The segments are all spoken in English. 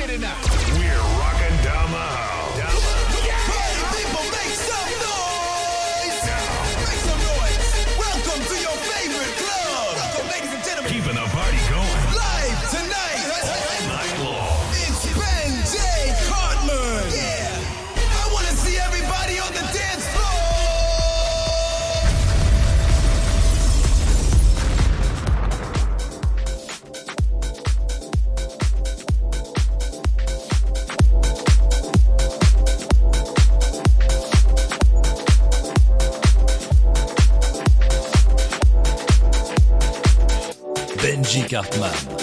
We're Cartman.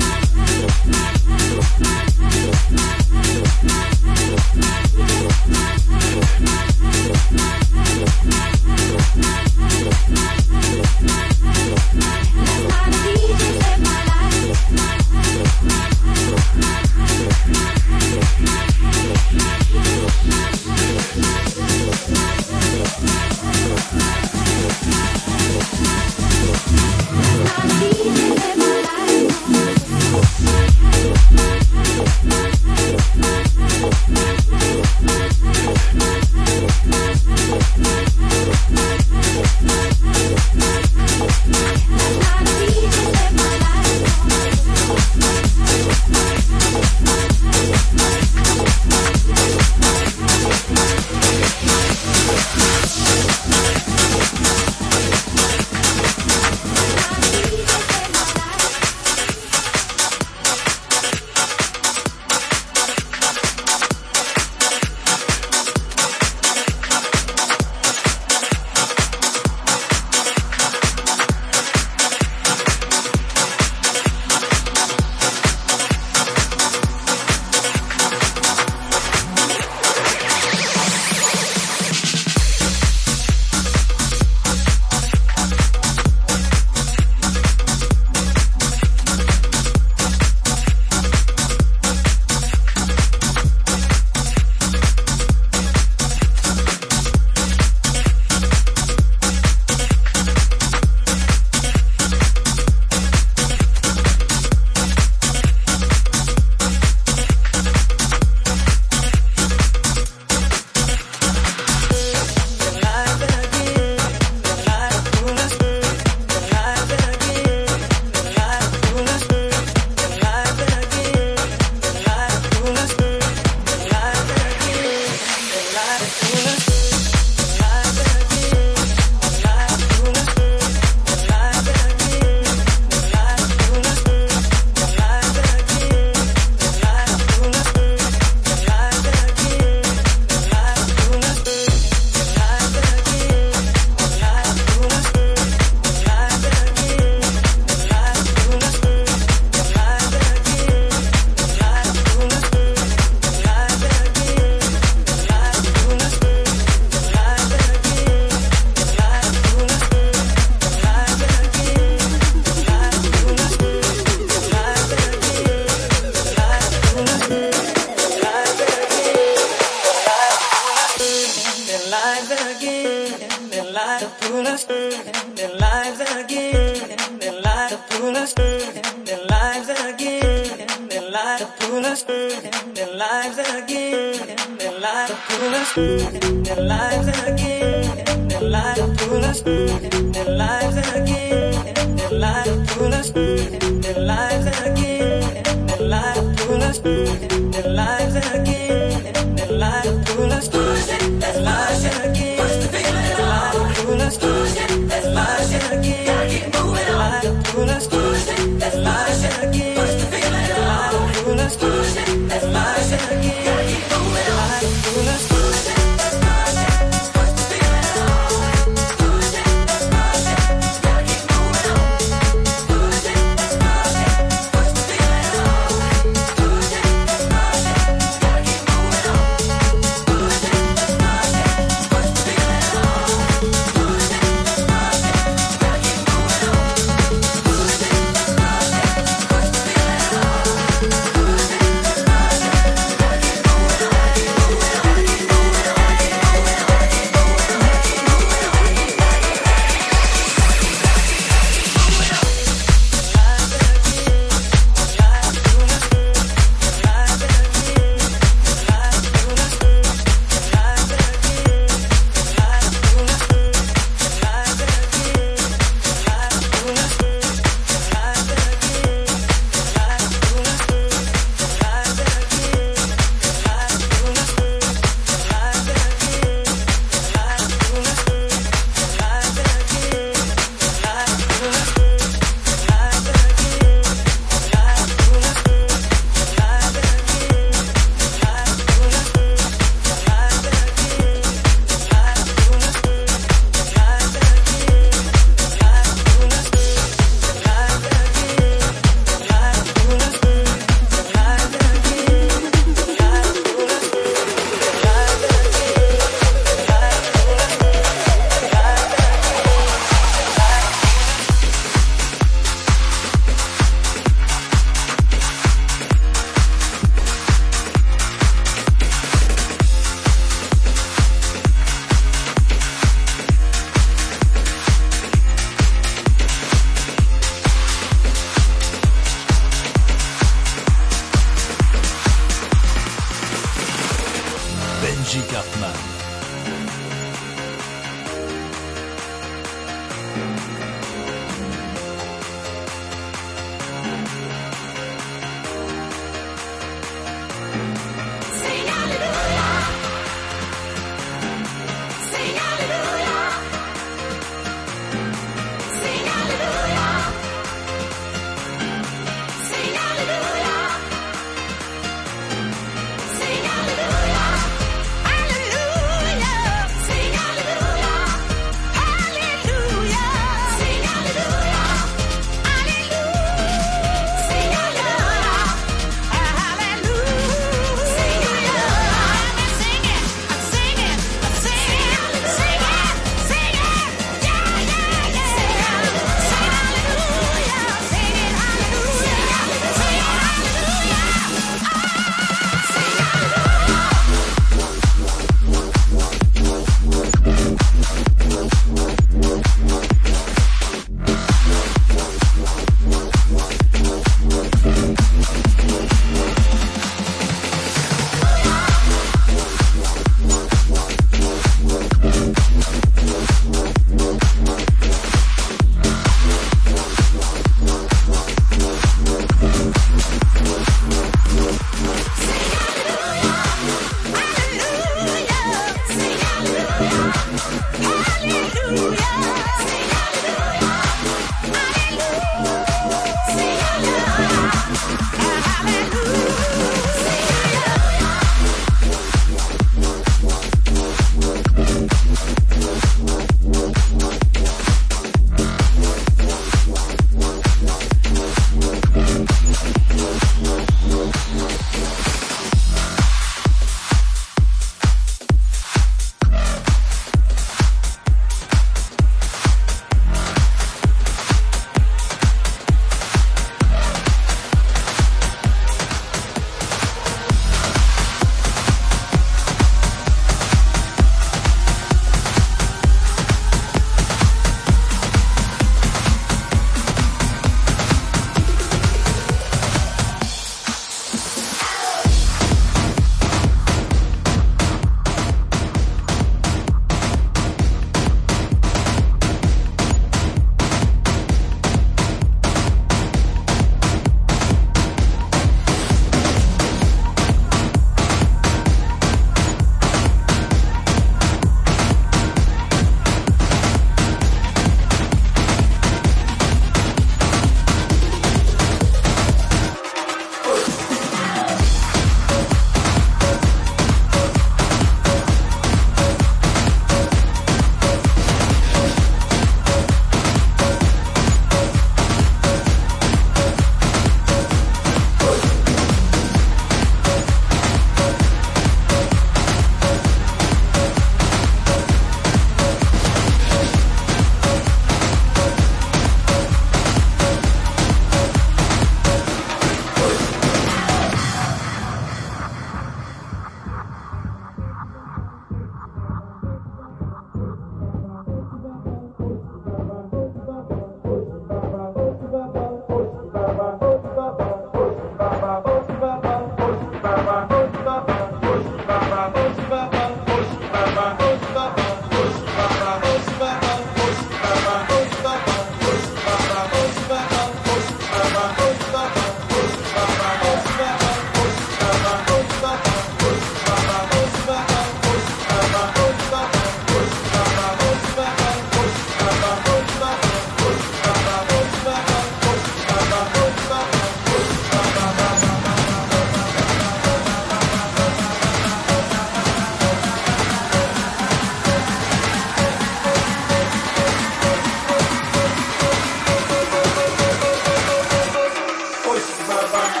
Bye-bye.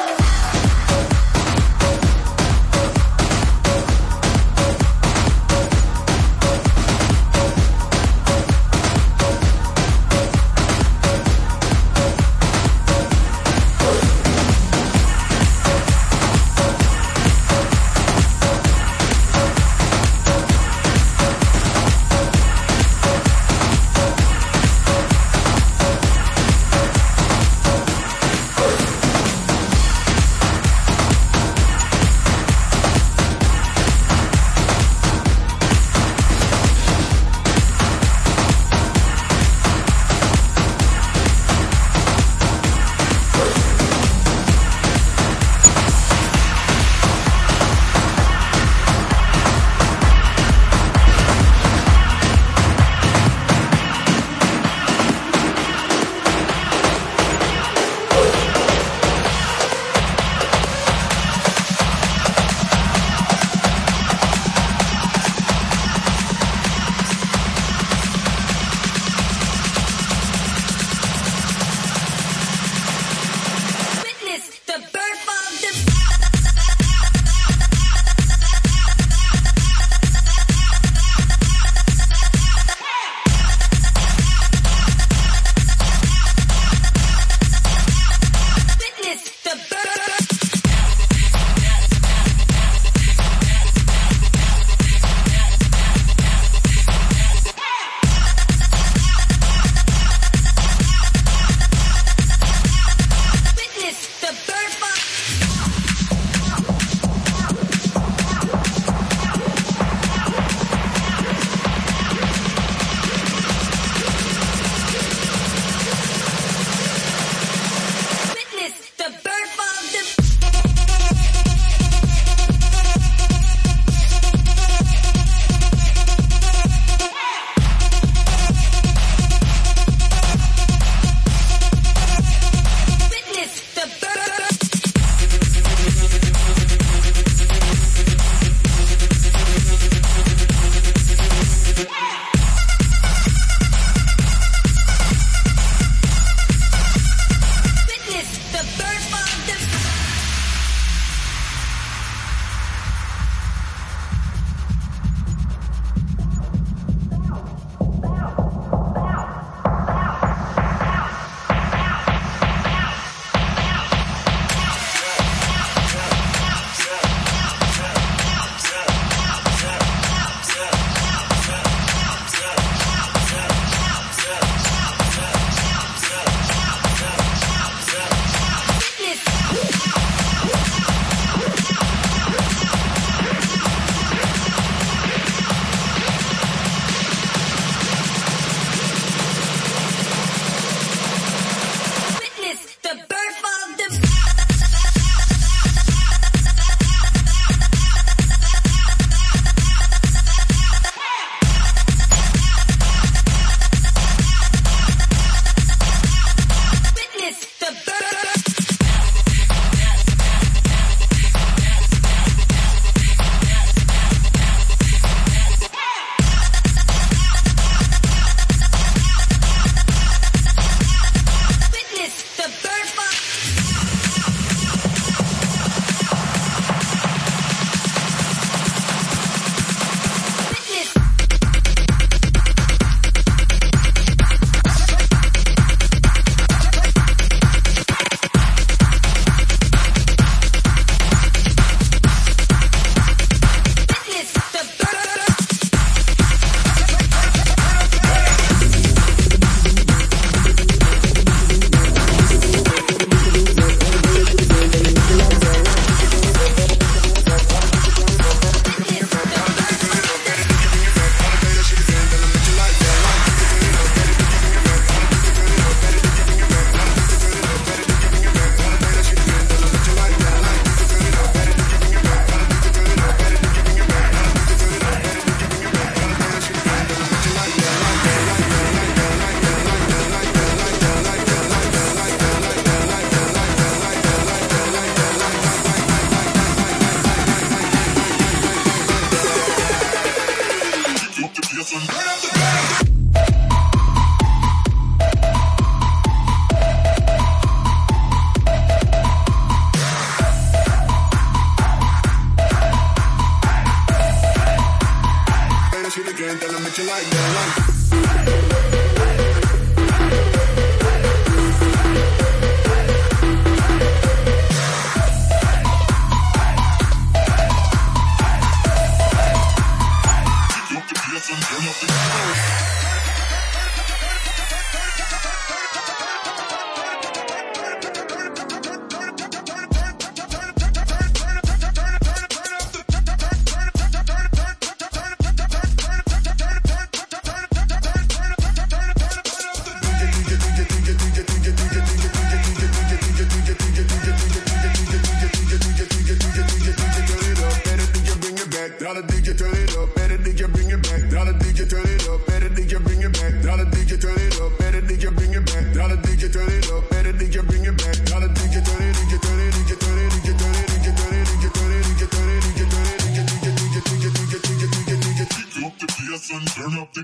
Dollar DJ turn it up. Better DJ bring it back. Dollar DJ turn it up. Better DJ bring it back. Dollar DJ turn it up. Better DJ bring it back. Dollar DJ turn it up. Better DJ bring it back. Dollar DJ turn it. DJ turn it. DJ turn it. DJ turn it. DJ turn it. DJ turn it. DJ turn it. DJ turn it. DJ DJ DJ DJ DJ DJ DJ DJ Pick up the PS and turn up the.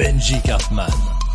Benji Cartman. DJ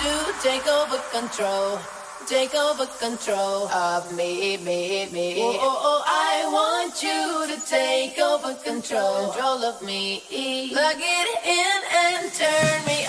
to take over control. Take over control of me, me, me. Oh, oh, oh, I want you to take over control. Control of me. Plug it in and turn me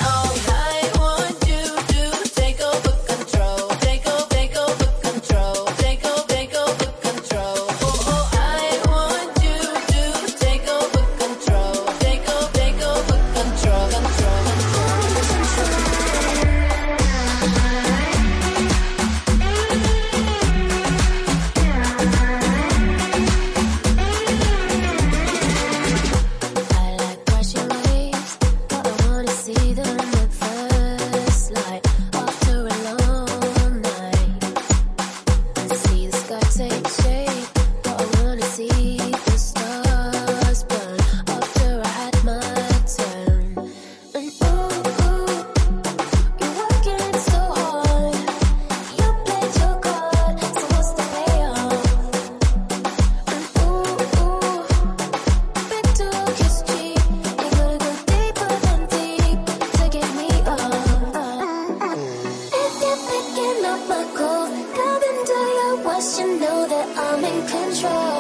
in control.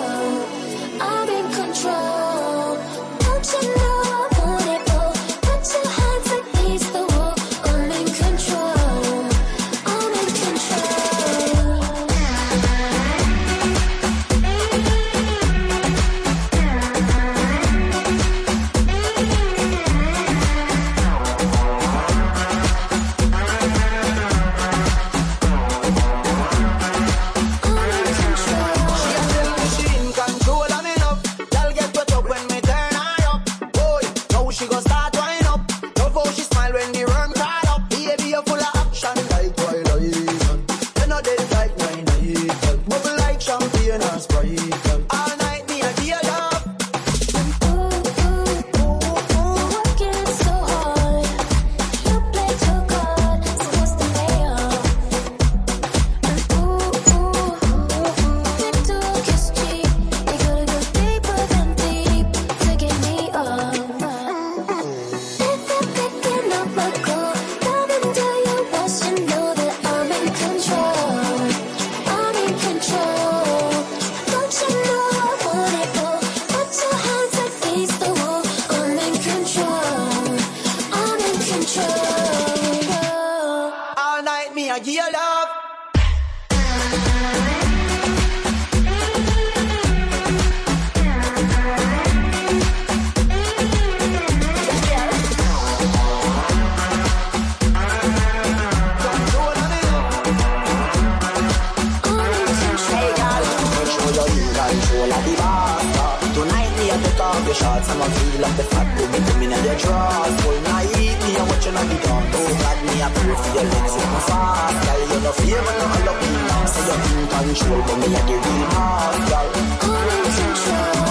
draws Full night, me a watching on the dawn Oh God, me a pray for your legs in fast Girl, you no favor, no love me Say you're in control, but me a the real hard Girl, I'm in control.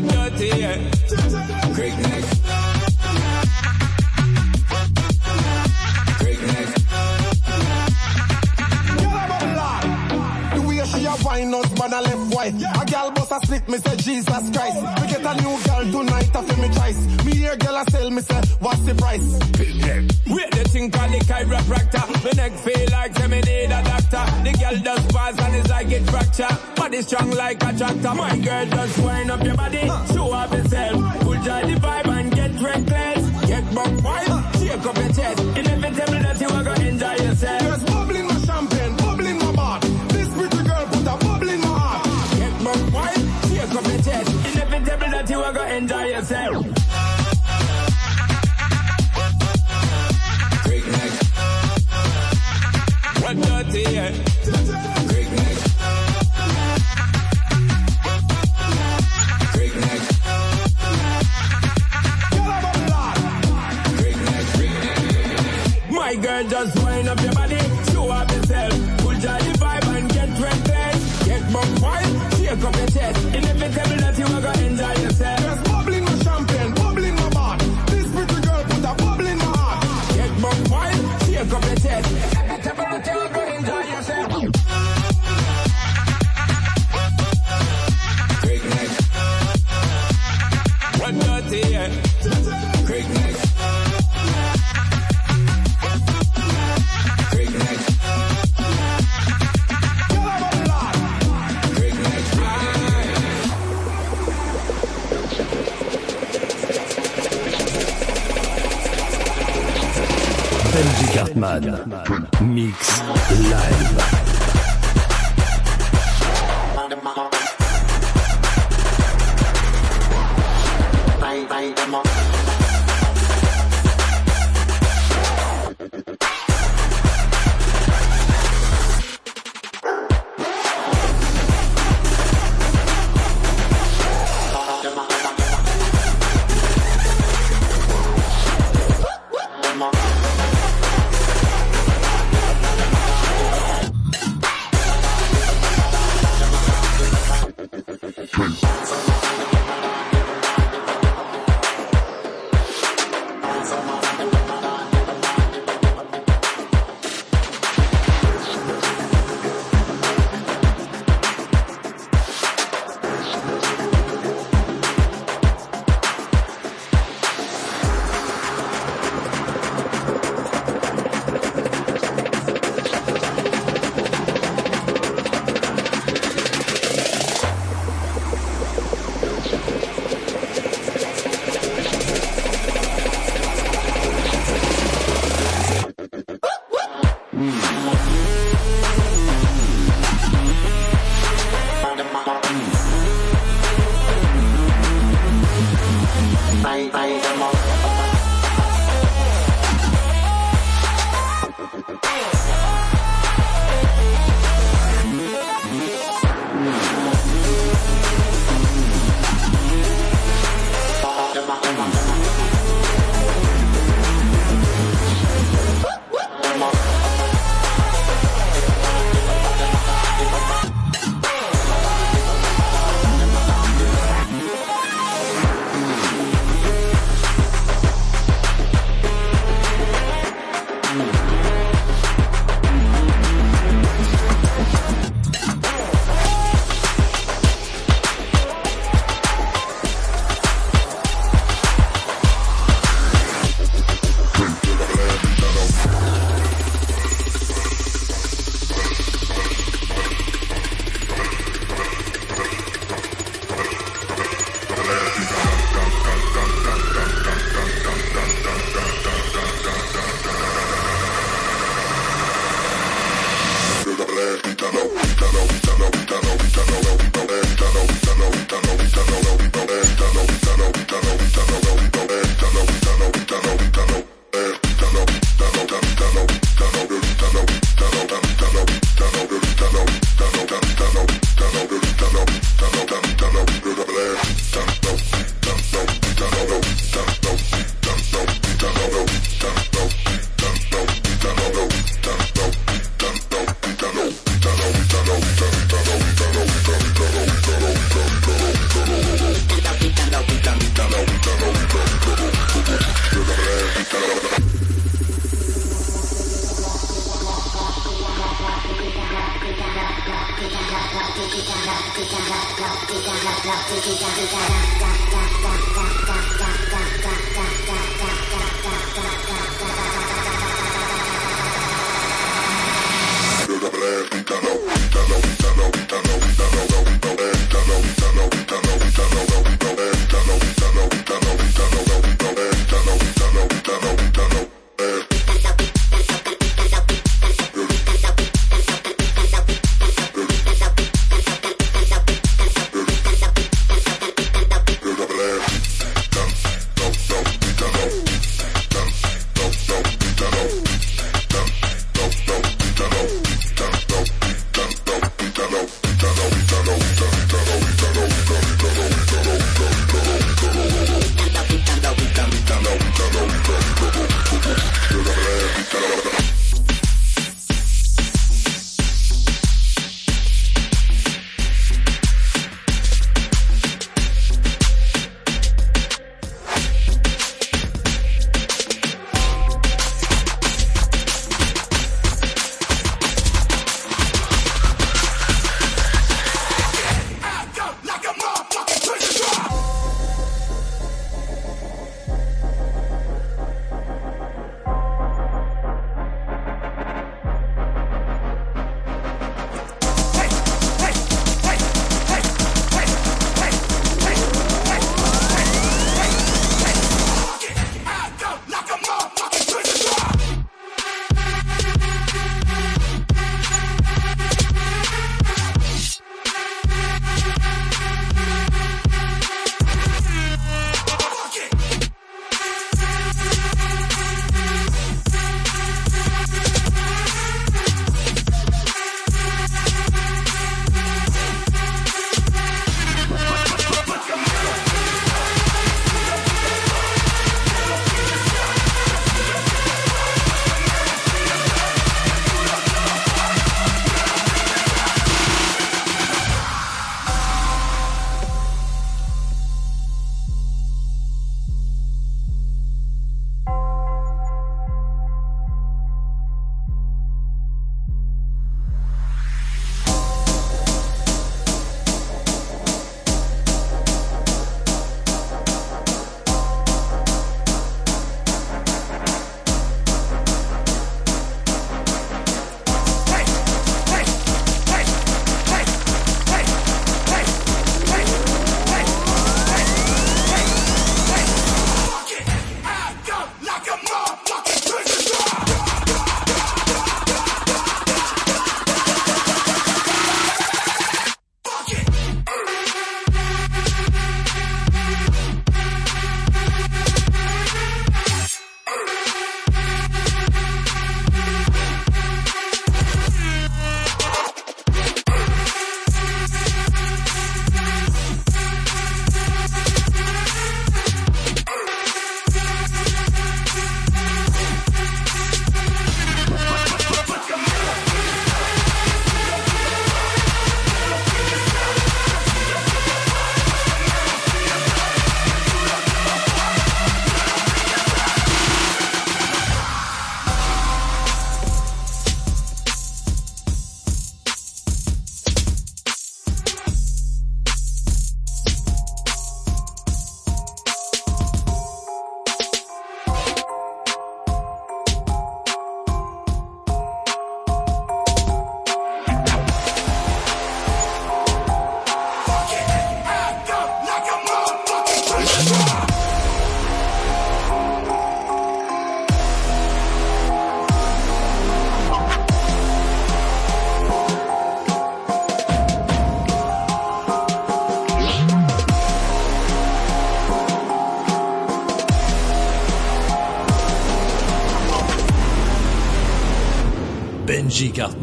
Dirty, yeah. Great neck. Great neck. Girl, I'm a lot. The way she a wine out, man, I left white. A girl bust a slip, me say. Jesus Christ. We get a new girl tonight, I feel me choice. Me hear girl I sell, me say, what's the price? Wait the thing called the chiropractor. My neck feel like say me need a doctor. The girl does pass and it's like it fracture. Body strong like a tractor. My girl just wind up your body, show up yourself. Pull joy the vibe and get reckless. Get buck wild, shake up your chest. Inevitable that you are gonna enjoy yourself. Enjoy yourself. Mix live. Bye, bye, Stop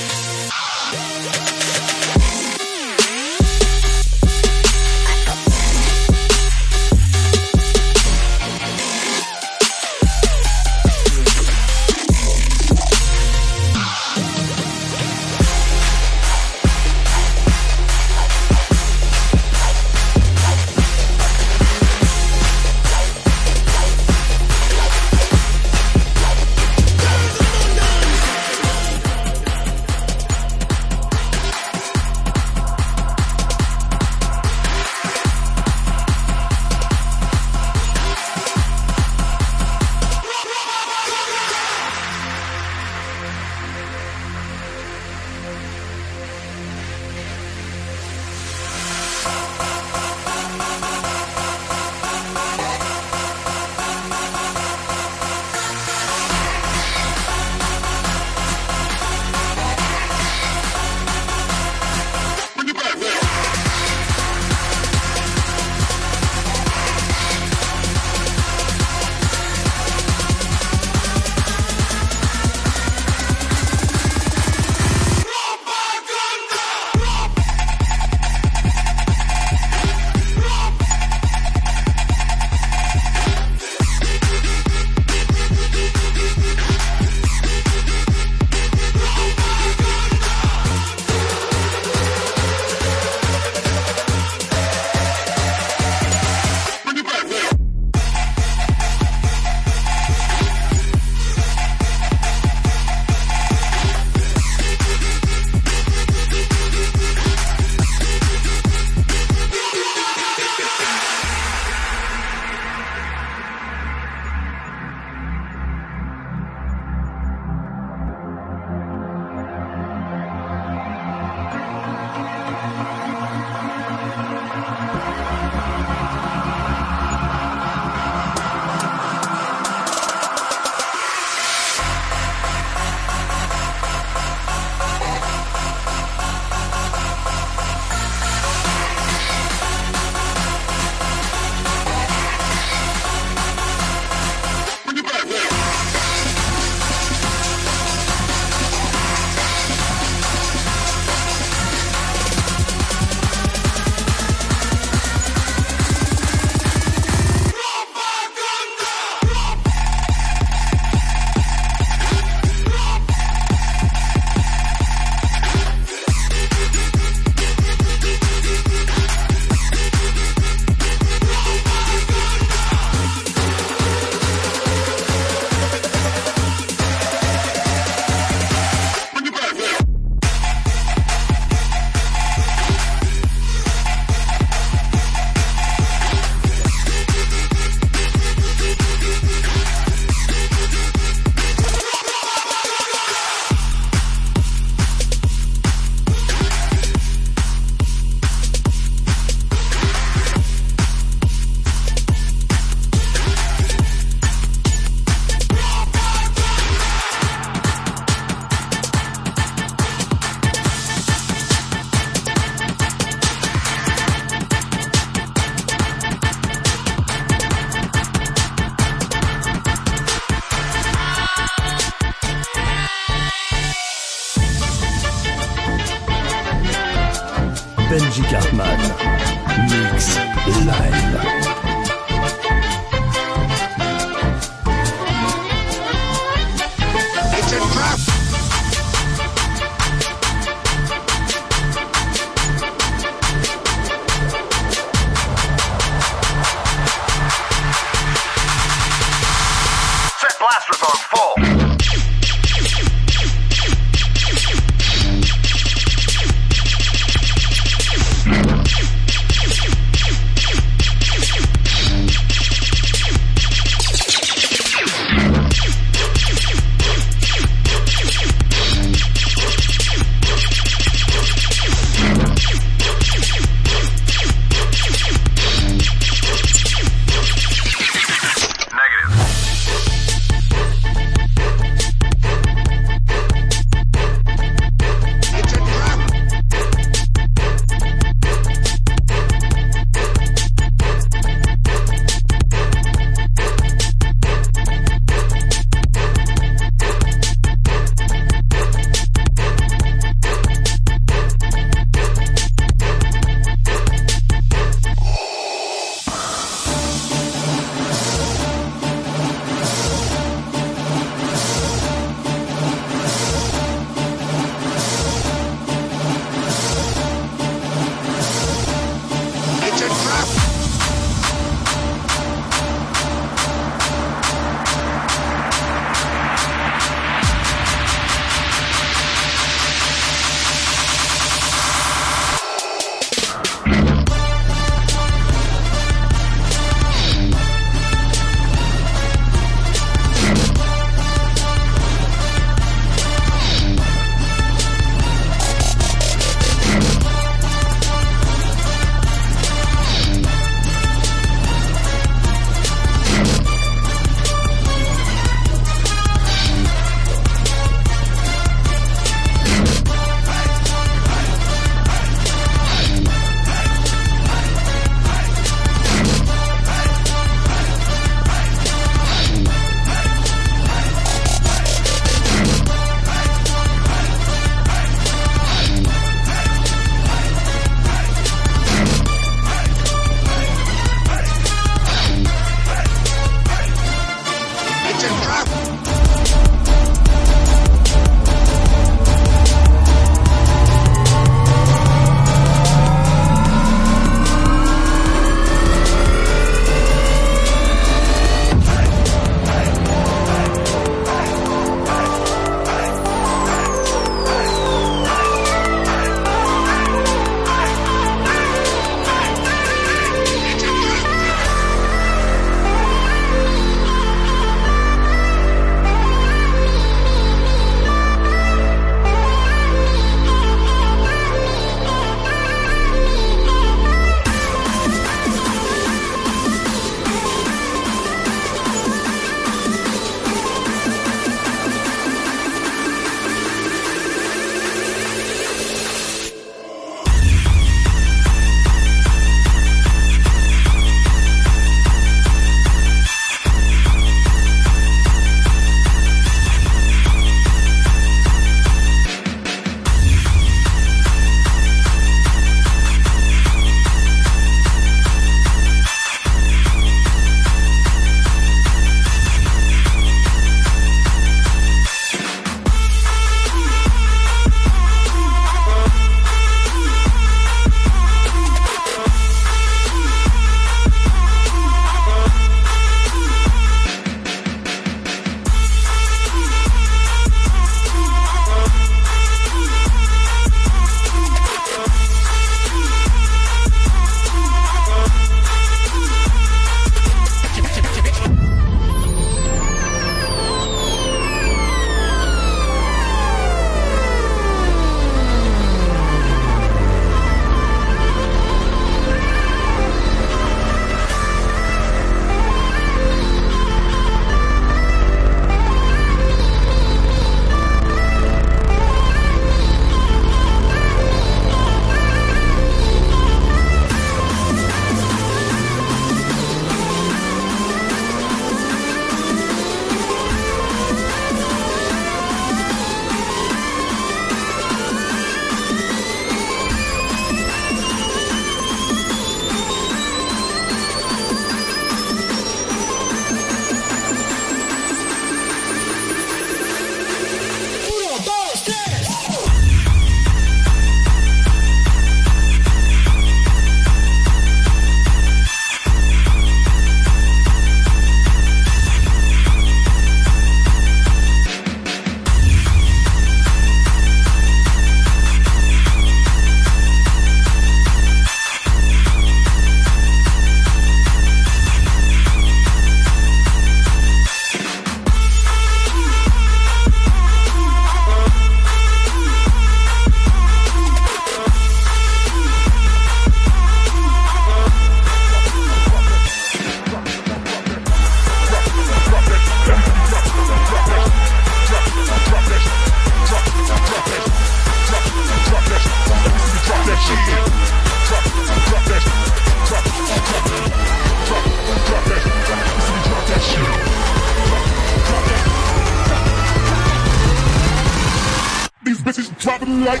it like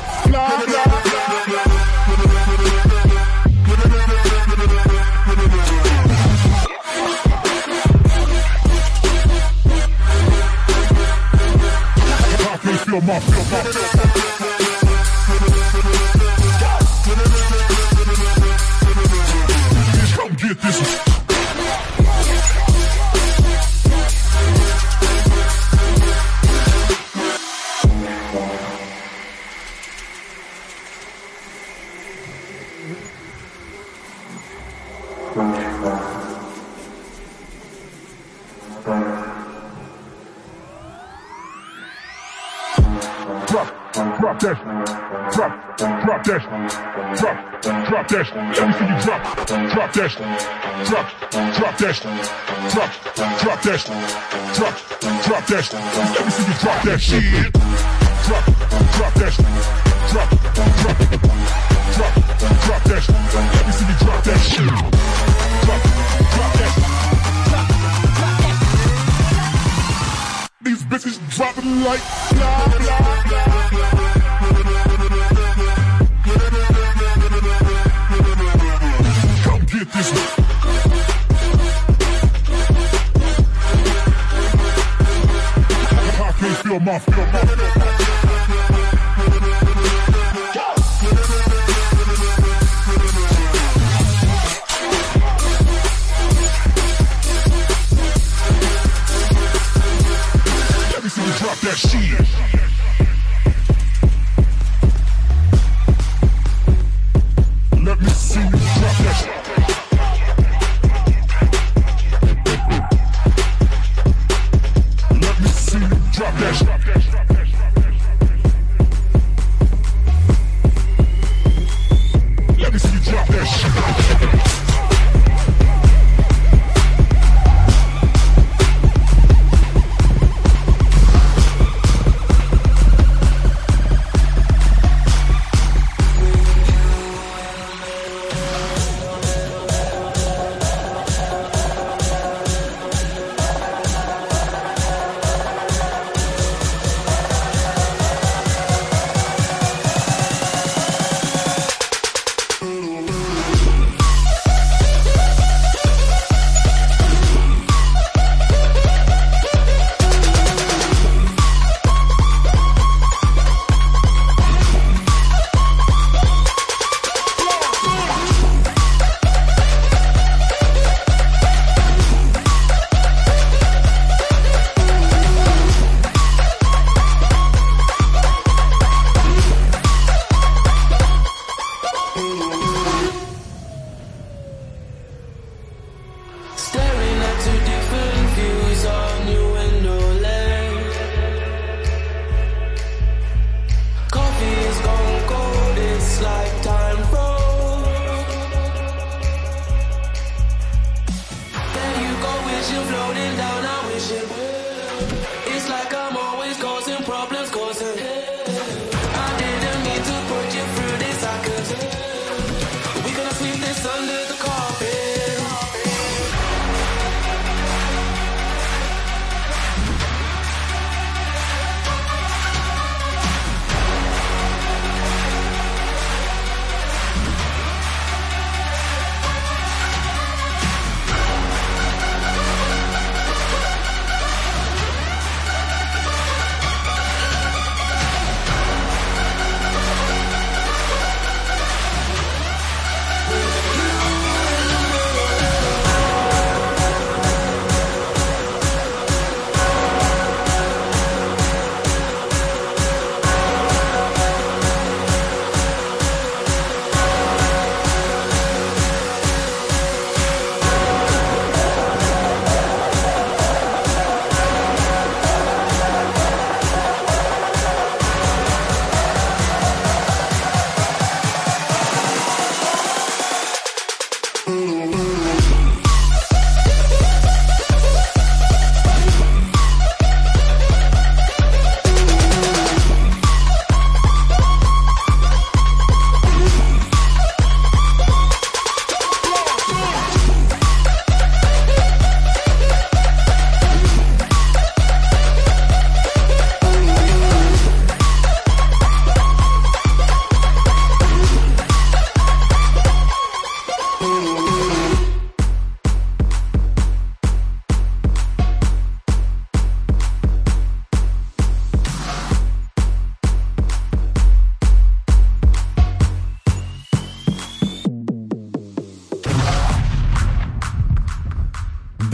feel my get this. Drop, drop that. See you drop, drop that, drop, drop that, drop, drop that, drop, drop that. See you drop that shit. Drop, drop that, drop, drop, drop, drop that. See you drop that shit. Drop, drop. That. These bitches dropping like blah blah. I